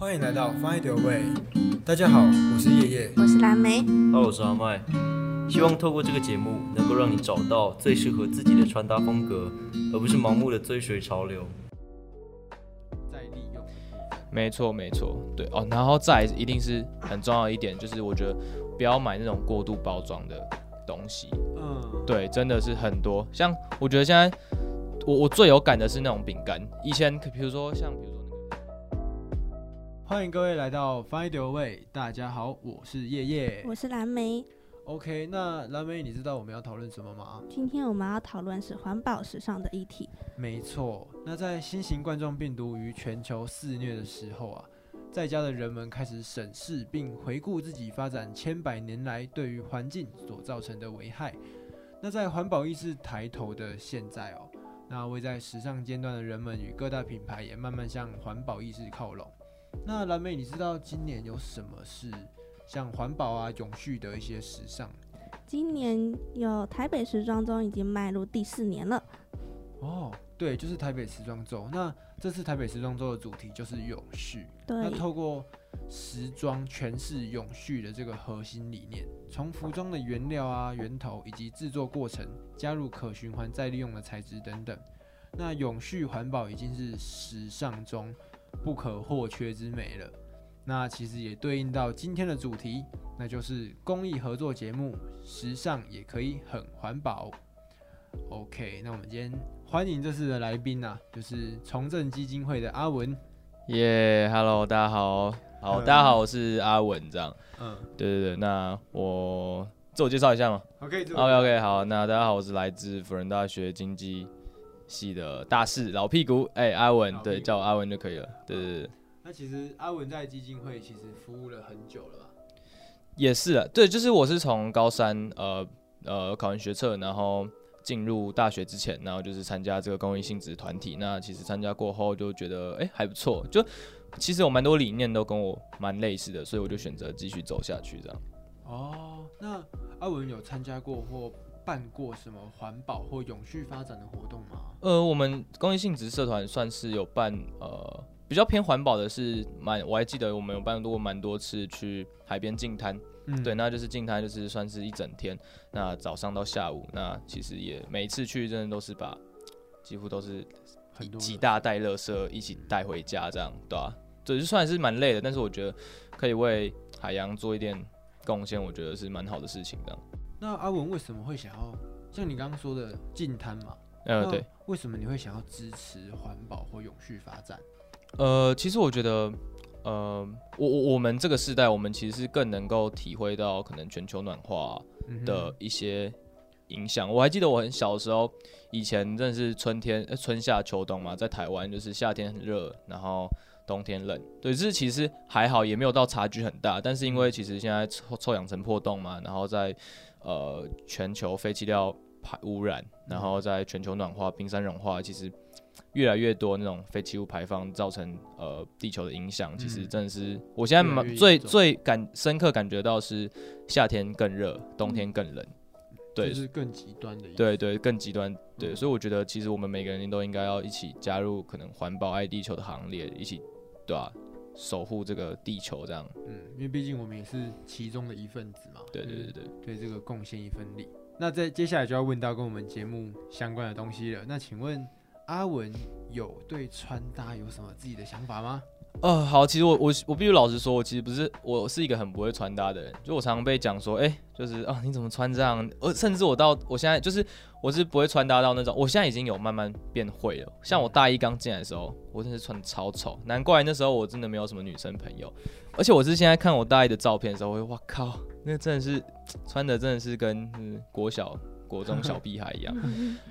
欢迎来到 Find Your Way。大家好，我是叶叶。我是蓝莓，Hello，我是阿麦。希望透过这个节目，能够让你找到最适合自己的穿搭风格，而不是盲目的追随潮流。再利用没错，没错，对哦，然后再一定是很重要的一点，就是我觉得不要买那种过度包装的东西，嗯，对，真的是很多。像我觉得现在我我最有感的是那种饼干，以前可比如说像。欢迎各位来到 Find Your Way。大家好，我是叶叶。我是蓝莓。OK，那蓝莓，你知道我们要讨论什么吗？今天我们要讨论是环保时尚的议题。没错，那在新型冠状病毒于全球肆虐的时候啊，在家的人们开始审视并回顾自己发展千百年来对于环境所造成的危害。那在环保意识抬头的现在哦，那位在时尚尖端的人们与各大品牌也慢慢向环保意识靠拢。那蓝莓，你知道今年有什么是像环保啊、永续的一些时尚？今年有台北时装周已经迈入第四年了。哦，对，就是台北时装周。那这次台北时装周的主题就是永续。那对，透过时装诠释永续的这个核心理念，从服装的原料啊、源头以及制作过程，加入可循环再利用的材质等等。那永续环保已经是时尚中不可或缺之美了。那其实也对应到今天的主题，那就是公益合作节目，时尚也可以很环保。OK，那我们今天欢迎这次的来宾啊，就是重振基金会的阿文。耶、h e l l o 大家好，好，嗯大家好，我是阿文，这样，嗯对对对，那我自我介绍一下嘛。，OK，这 OK OK，好，那大家好，我是来自辅仁大学经济系的大四老屁股，哎、阿文对，叫我阿文就可以了。对对对，那其实阿文在基金会其实服务了很久了吧？也是啊，对，就是我是从高三呃呃考完学测，然后进入大学之前，然后就是参加这个公益性质团体。那其实参加过后就觉得哎、还不错，就其实有蛮多理念都跟我蛮类似的，所以我就选择继续走下去这样。哦，那阿文有参加过或办过什么环保或永续发展的活动吗？呃，我们公益性质社团算是有办呃比较偏环保的是蛮，我还记得我们有办过蛮多次去海边净滩，嗯对，那就是净滩就是算是一整天，那早上到下午，那其实也每一次去真的都是把几乎都是很多几大袋垃圾一起带回家这样，对吧、对，就算是蛮累的，但是我觉得可以为海洋做一点贡献，我觉得是蛮好的事情这样。那阿文为什么会想要像你刚刚说的净滩嘛？呃，对，为什么你会想要支持环保或永续发展？呃，其实我觉得，呃，我我我们这个时代，我们其实是更能够体会到可能全球暖化的一些影响。我还记得我很小的时候，以前真的是春天、呃、春夏秋冬嘛，在台湾就是夏天很热，然后冬天冷。对，这其实还好，也没有到差距很大。但是因为其实现在臭臭氧层破洞嘛，然后在呃全球废弃料排污染，然后在全球暖化、冰山融化，其实越来越多那种废弃物排放造成呃地球的影响，其实嗯真的是我现在最最感深刻感觉到是夏天更热，冬天更冷。对就是更极端的。对对，更极端。对，嗯所以我觉得其实我们每个人都应该要一起加入可能环保爱地球的行列，一起对吧、守护这个地球这样。嗯，因为毕竟我们也是其中的一份子嘛。对对对对。对这个贡献一份力。那在接下来就要问到跟我们节目相关的东西了。那请问阿文有对穿搭有什么自己的想法吗？呃，好，其实我我我必须老实说，我其实不是我是一个很不会穿搭的人，就我常常被讲说，哎、就是啊你怎么穿这样？呃，甚至我到我现在就是我是不会穿搭到那种，我现在已经有慢慢变会了。像我大一刚进来的时候，我真的是穿的超丑，难怪那时候我真的没有什么女生朋友。而且我是现在看我大一的照片的时候，我会哇靠，那真的是穿的真的是跟国小。国中小屁孩一样，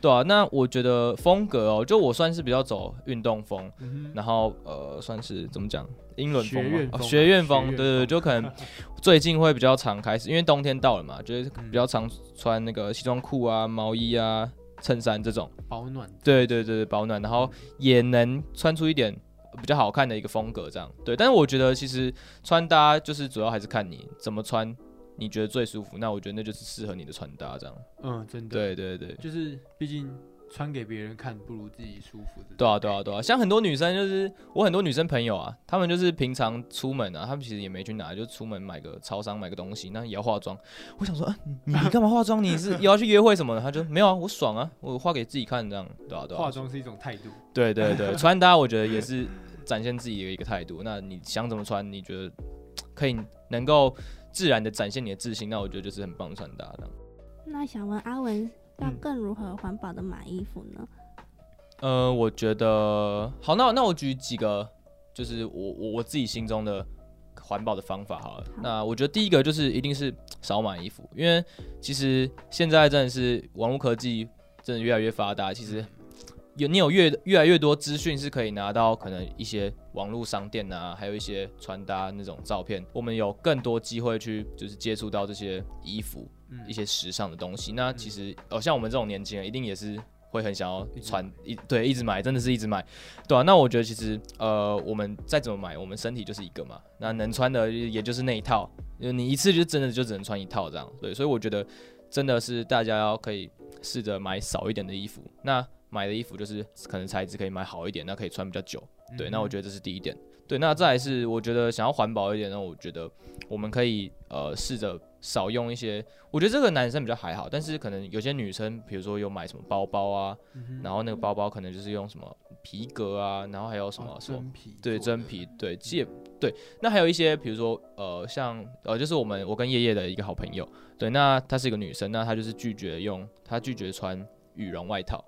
对啊，那我觉得风格哦，就我算是比较走运动风，嗯，然后呃，算是怎么讲，英伦风嘛学院风啊哦学院风，对对对，就可能最近会比较常开始，因为冬天到了嘛，就是嗯。比较常穿那个西装裤啊、毛衣啊、衬衫这种，保暖。对对对对，保暖，然后也能穿出一点比较好看的一个风格，这样。对。但是我觉得其实穿搭就是主要还是看你怎么穿，你觉得最舒服，那我觉得那就是适合你的穿搭这样。嗯，真的。，对对对，就是毕竟穿给别人看不如自己舒服的。对啊，对啊，对啊，像很多女生就是我很多女生朋友啊，她们就是平常出门啊，她们其实也没去哪，就出门买个超商买个东西，那也要化妆。我想说，啊、你干嘛化妆？你是也要去约会什么的？她就没有啊，我爽啊，我化给自己看这样，对啊，对啊。化妆是一种态度。对对对，穿搭我觉得也是展现自己的一个态度。那你想怎么穿，你觉得可以能够自然的展现你的自信，那我觉得就是很棒的穿搭的。那想问阿文，要嗯更如何环保的买衣服呢？呃，我觉得好，那那我举几个，就是我我我自己心中的环保的方法好了。好那我觉得第一个就是一定是少买衣服，因为其实现在真的是网络科技真的越来越发达，其实有你有越越来越多资讯是可以拿到，可能一些网络商店啊，还有一些穿搭那种照片，我们有更多机会去就是接触到这些衣服。嗯一些时尚的东西。那其实哦，像我们这种年轻人，一定也是会很想要穿买一对一直买，真的是一直买，对啊，那我觉得其实呃，我们再怎么买，我们身体就是一个嘛，那能穿的也就是那一套，就你一次就真的就只能穿一套这样。对，所以我觉得真的是大家要可以试着买少一点的衣服，那买的衣服就是可能材质可以买好一点，那可以穿比较久。对，那我觉得这是第一点。对，那再来是我觉得想要环保一点，那我觉得我们可以呃试着少用一些，我觉得这个男生比较还好，但是可能有些女生，比如说有买什么包包啊，嗯然后那个包包可能就是用什么皮革啊，然后还有什么、哦什么对真皮对戒对，那还有一些比如说呃像呃就是我们我跟叶叶的一个好朋友，对，那她是一个女生，那她就是拒绝用，她拒绝穿羽绒外套，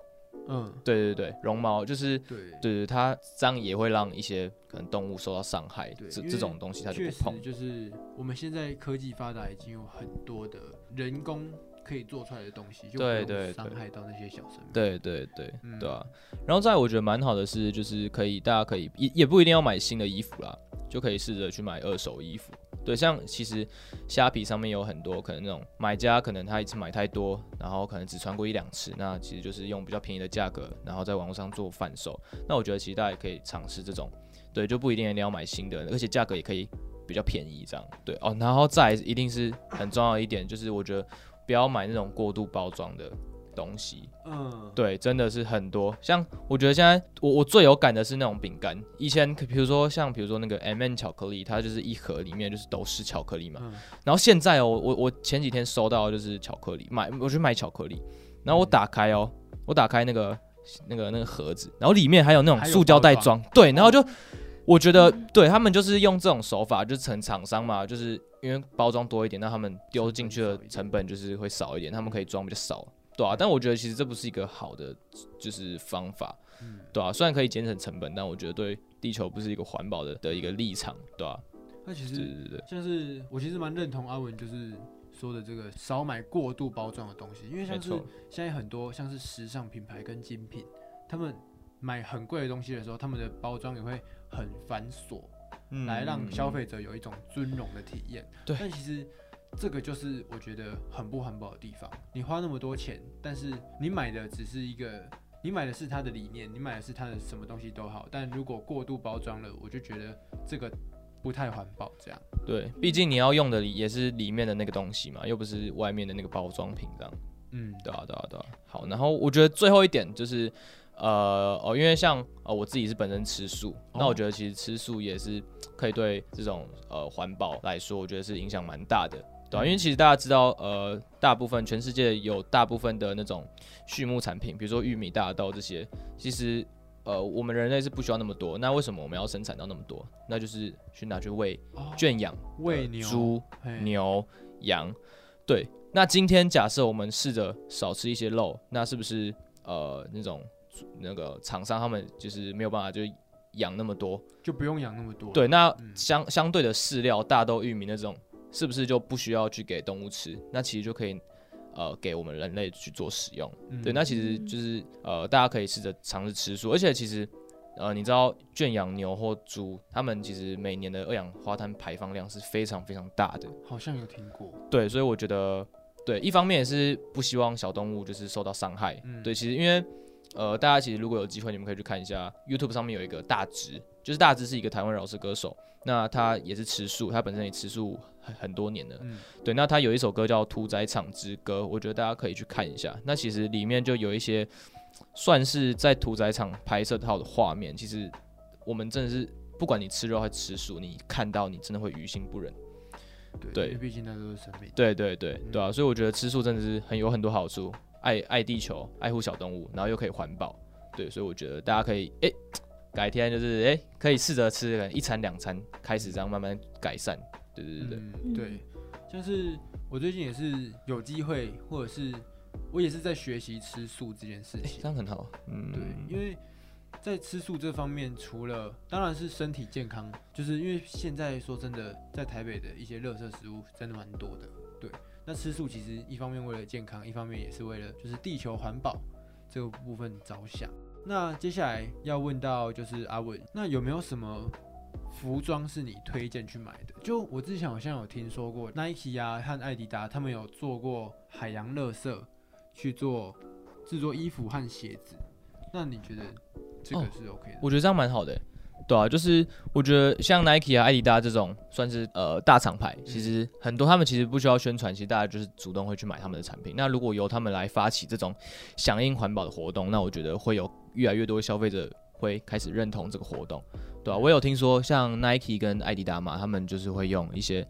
嗯，对对对，绒毛就是。对对对，它这样也会让一些可能动物受到伤害，这这种东西它就不碰。就是我们现在科技发达，已经有很多的人工可以做出来的东西，就不用对对对伤害到那些小生命。对对对，嗯对啊。然后再我觉得蛮好的是，就是可以大家可以也也不一定要买新的衣服啦，就可以试着去买二手衣服。对，像其实虾皮上面有很多可能那种买家，可能他一次买太多，然后可能只穿过一两次，那其实就是用比较便宜的价格，然后在网络上做贩售。那我觉得其实大家也可以尝试这种，对，就不一定一定要买新的，而且价格也可以比较便宜这样。对哦，然后再一定是很重要的一点，就是我觉得不要买那种过度包装的东西。嗯，对，真的是很多。像我觉得现在我我最有感的是那种饼干，以前可比如说像比如说那个 M N 巧克力，它就是一盒里面就是都是巧克力嘛。嗯。然后现在哦，我我前几天收到就是巧克力，买我去买巧克力，然后我打开哦，我打开那个那个那个盒子，然后里面还有那种塑胶袋装。装，对，然后就我觉得对他们就是用这种手法，就是成厂商嘛，就是因为包装多一点，那他们丢进去的成本就是会少一点，他们可以装比较少，对啊，但我觉得其实这不是一个好的就是方法，嗯。对啊，虽然可以节省成本，但我觉得对地球不是一个环保的的一个立场，对啊，那其实对对，像是我其实蛮认同阿文就是说的这个少买过度包装的东西，因为像是错，现在很多像是时尚品牌跟精品，他们买很贵的东西的时候，他们的包装也会很繁琐，嗯来让消费者有一种尊荣的体验。对。但其实这个就是我觉得很不环保的地方。你花那么多钱，但是你买的只是一个，你买的是它的理念，你买的是它的什么东西都好，但如果过度包装了，我就觉得这个不太环保。这样，对，毕竟你要用的也是里面的那个东西嘛，又不是外面的那个包装品这样。嗯，对啊，对啊，对啊。好，然后我觉得最后一点就是，呃，哦，因为像呃我自己是本身吃素，那我觉得其实吃素也是可以对这种呃环保来说，我觉得是影响蛮大的。对啊，因为其实大家知道，呃，大部分全世界有大部分的那种畜牧产品，比如说玉米、大豆这些，其实呃我们人类是不需要那么多。那为什么我们要生产到那么多？那就是去拿去喂哦圈养喂牛、猪、牛、羊。对，那今天假设我们试着少吃一些肉，那是不是呃那种那个厂商他们就是没有办法就养那么多？就不用养那么多。对，那嗯相相对的饲料，大豆、玉米那种，是不是就不需要去给动物吃？那其实就可以呃给我们人类去做使用。嗯对，那其实就是呃大家可以试着尝试吃素，而且其实。呃，你知道圈养牛或猪，它们其实每年的二氧化碳排放量是非常非常大的。好像有听过。对，所以我觉得，对，一方面也是不希望小动物就是受到伤害。嗯对，其实因为呃，大家其实如果有机会，你们可以去看一下 YouTube 上面有一个大直，就是大致是一个台湾饶舌歌手，那他也是吃素，他本身也吃素很很多年了。嗯，对，那他有一首歌叫《屠宰场之歌》，我觉得大家可以去看一下。那其实里面就有一些算是在屠宰场拍摄到的画面，其实我们真的是不管你吃肉还是吃素，你看到你真的会于心不忍。对毕竟那都是生命。对对对对啊，所以我觉得吃素真的是很有很多好处，爱爱地球，爱护小动物，然后又可以环保。对，所以我觉得大家可以诶，改天就是诶，可以试着吃可能一餐两餐，开始这样慢慢改善。对对对对，嗯，对，像是我最近也是有机会，或者是我也是在学习吃素这件事情。这样很好。嗯，对，因为在吃素这方面，除了当然是身体健康，就是因为现在说真的，在台北的一些垃圾食物真的蛮多的。对，那吃素其实一方面为了健康，一方面也是为了就是地球环保这个部分着想。那接下来要问到就是阿文，那有没有什么服装是你推荐去买的？就我之前好像有听说过 Nike 啊和艾迪达他们有做过海洋垃圾去做制作衣服和鞋子，那你觉得这个哦是 OK 的？我觉得这样蛮好的欸。对啊，就是我觉得像 Nike 啊、艾迪达这种算是呃大厂牌，其实很多他们其实不需要宣传，其实大家就是主动会去买他们的产品。那如果由他们来发起这种响应环保的活动，那我觉得会有越来越多消费者会开始认同这个活动，对啊，我有听说像 Nike 跟艾迪达嘛，他们就是会用一些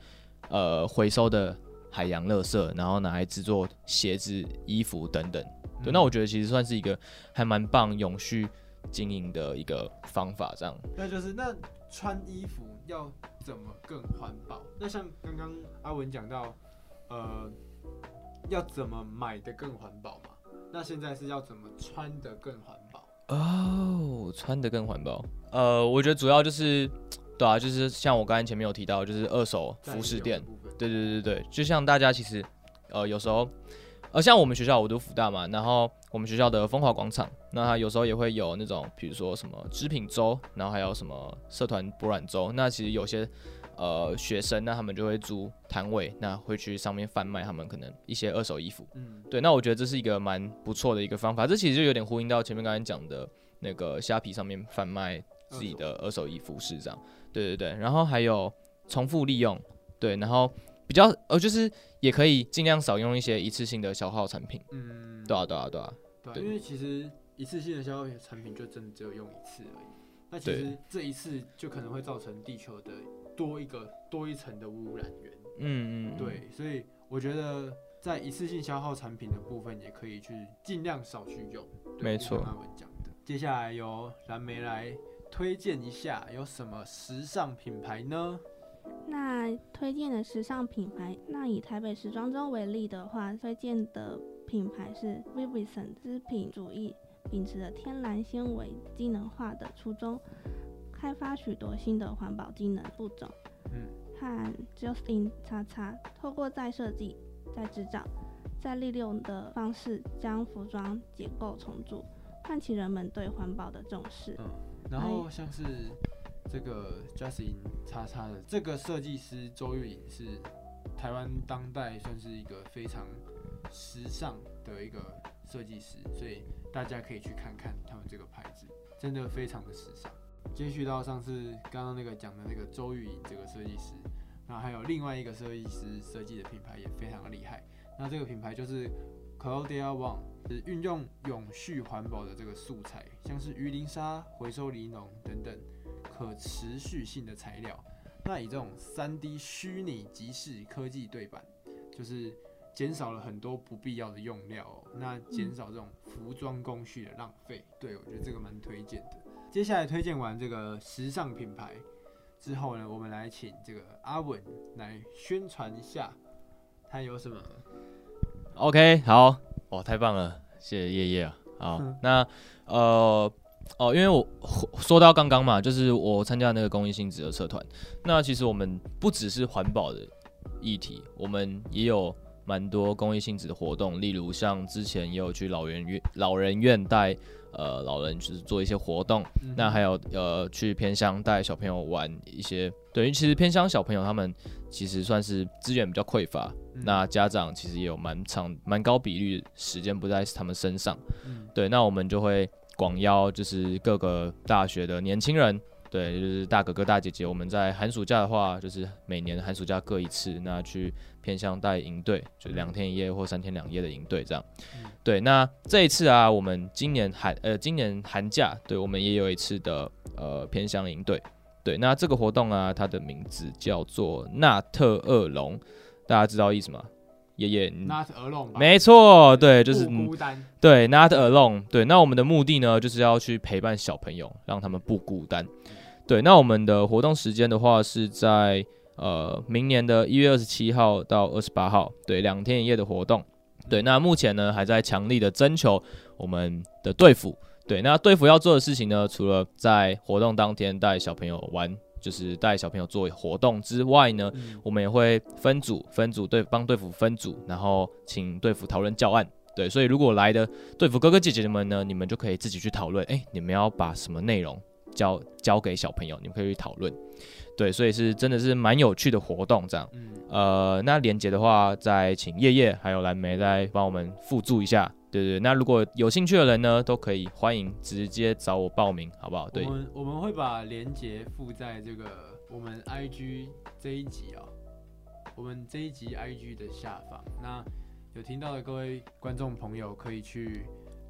呃回收的海洋垃圾，然后拿来制作鞋子、衣服等等。对，那我觉得其实算是一个还蛮棒、永续经营的一个方法，这样。那就是那穿衣服要怎么更环保？那像刚刚阿文讲到，呃，要怎么买的更环保嘛？那现在是要怎么穿的更环保？哦，穿的更环保。呃，我觉得主要就是，对啊，就是像我刚才前面有提到，就是二手服饰店对对对对，就像大家其实，呃，有时候，呃，像我们学校我读福大嘛，然后我们学校的风华广场，那它有时候也会有那种，比如说什么织品周，然后还有什么社团博览周，那其实有些呃学生，那他们就会租摊位，那会去上面贩卖他们可能一些二手衣服。嗯，对，那我觉得这是一个蛮不错的一个方法，这其实就有点呼应到前面刚才讲的那个虾皮上面贩卖自己的二手衣服是这样。对对对，然后还有重复利用，对，然后比较呃就是也可以尽量少用一些一次性的消耗产品。嗯，对啊对啊对啊，对因为其实一次性的消耗产品就真的只有用一次而已。那其实这一次就可能会造成地球的多一个多一层的污染源。嗯嗯，对，所以我觉得在一次性消耗产品的部分，也可以去尽量少去用。没错阿文讲的。接下来由蓝莓来推荐一下有什么时尚品牌呢？那推荐的时尚品牌，那以台北时装周为例的话，推荐的品牌是 Vivison 织品主义，秉持着天然纤维机能化的初衷，开发许多新的环保机能步骤。嗯，和 Justin 叉叉透过再设计、再制造、再利用的方式，将服装结构重组，唤起人们对环保的重视。嗯然后像是这个 Justin 叉叉的这个设计师周玉颖是台湾当代算是一个非常时尚的一个设计师，所以大家可以去看看他们这个牌子，真的非常的时尚。接续到上次刚刚那个讲的那个周玉莹这个设计师，那还有另外一个设计师设计的品牌也非常的厉害。那这个品牌就是 Claudia Wang，是运用永续环保的这个素材，像是鱼鳞纱、回收尼龙等等可持续性的材料。那以这种三 D 虚拟即视科技对版，就是减少了很多不必要的用料、哦，那减少这种服装工序的浪费。对我觉得这个蛮推荐的。接下来推荐完这个时尚品牌之后呢，我们来请这个阿文来宣传一下，他有什么？OK，好，哇，太棒了，谢谢叶叶啊。好，嗯。那呃哦，因为我说到刚刚嘛，就是我参加那个公益性质的社团，那其实我们不只是环保的议题，我们也有蛮多公益性质的活动，例如像之前也有去老人院老人院带呃老人就是做一些活动，嗯那还有呃去偏乡带小朋友玩一些，等于其实偏乡小朋友他们其实算是资源比较匮乏，嗯。那家长其实也有蛮长蛮高比率时间不在他们身上，嗯。对，那我们就会广邀就是各个大学的年轻人，对，就是大哥哥大姐姐，我们在寒暑假的话，就是每年寒暑假各一次，那去偏向带营队，就两天一夜或三天两夜的营队这样。嗯对，那这一次啊，我们今年寒呃今年寒假，对我们也有一次的呃偏向营队。对，那这个活动啊，它的名字叫做纳特恶龙，大家知道意思吗？爷爷，你 Not alone，没错，对，就是孤单。对，not alone。对，那我们的目的呢，就是要去陪伴小朋友，让他们不孤单。对，那我们的活动时间的话是在呃明年的一月二十七号到二十八号，对，两天一夜的活动。对，那目前呢还在强力的征求我们的队服。对，那队服要做的事情呢，除了在活动当天带小朋友玩，就是带小朋友做活动之外呢，嗯我们也会分组分组对帮队服分组，然后请队服讨论教案。对，所以如果来的队服哥哥姐姐们呢，你们就可以自己去讨论，哎，你们要把什么内容教交给小朋友，你们可以去讨论。对，所以是真的是蛮有趣的活动这样。嗯，呃，那连接的话，再请叶叶还有蓝莓来帮我们附注一下。对对，那如果有兴趣的人呢，都可以欢迎直接找我报名，好不好？对我，们我们会把链接附在这个我们 IG 这一集啊、我们这一集 IG 的下方。那有听到的各位观众朋友可以去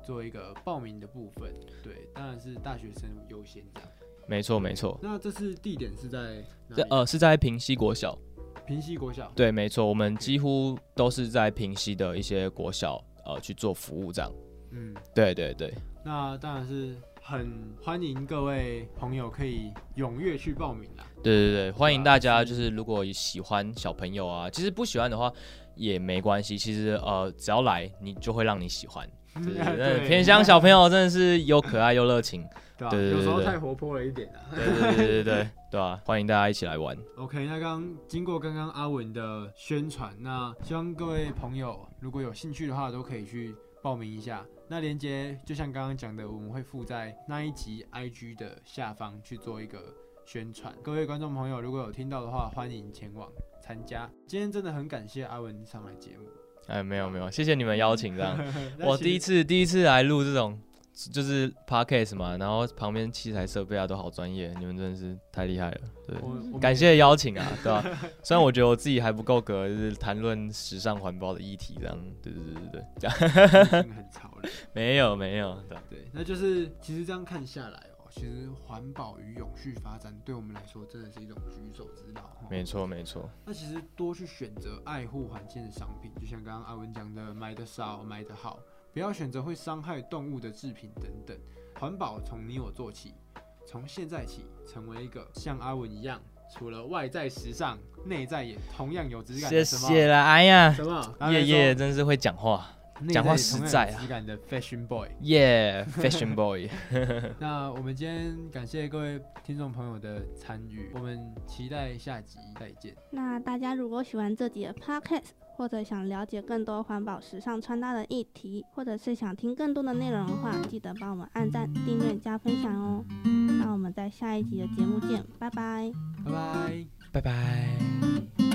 做一个报名的部分。对，当然是大学生优先这样。没错没错。那这次地点是在？这呃是在平西国小，平西国小。对，没错，我们几乎都是在平西的一些国小呃去做服务这样。嗯，对对对，那当然是很欢迎各位朋友可以踊跃去报名啦。对对对，欢迎大家，就是如果喜欢小朋友啊，其实不喜欢的话也没关系，其实呃只要来，你就会让你喜欢。对偏乡小朋友真的是又可爱又热情。对吧？对对对有时候太活泼了一点啊。对对对对对对，欢迎大家一起来玩。OK，那刚刚经过刚刚阿文的宣传，那希望各位朋友如果有兴趣的话，都可以去报名一下。那连接就像刚刚讲的，我们会附在那一集 IG 的下方去做一个宣传。各位观众朋友，如果有听到的话，欢迎前往参加。今天真的很感谢阿文上来节目。哎，没有没有，谢谢你们邀请，这样。我第一次第一次来录这种就是 podcast 嘛，然后旁边器材设备啊都好专业，你们真的是太厉害了，对。感谢邀请啊，对吧、虽然我觉得我自己还不够格，就是谈论时尚环保的议题这样，对对对对对，这样 已经很潮了。没有没有，对对，那就是其实这样看下来哦，其实环保与永续发展对我们来说真的是一种举手之劳哦。没错没错，那其实多去选择爱护环境的商品，就像刚刚阿文讲的，买的少，买的好，不要选择会伤害动物的制品等等。环保从你我做起，从现在起成为一个像阿文一样，除了外在时尚，内在也同样有质感谢谢了，哎呀，什么？叶叶真是会讲话，内讲话实在啊有质感的 fashion boy。耶、fashion boy，那我们今天感谢各位听众朋友的参与，我们期待下集再见。那大家如果喜欢这集的 podcast，或者想了解更多环保时尚穿搭的议题，或者是想听更多的内容的话，记得帮我们按赞、订阅、加分享哦。那我们在下一集的节目见，拜拜。拜拜。拜拜。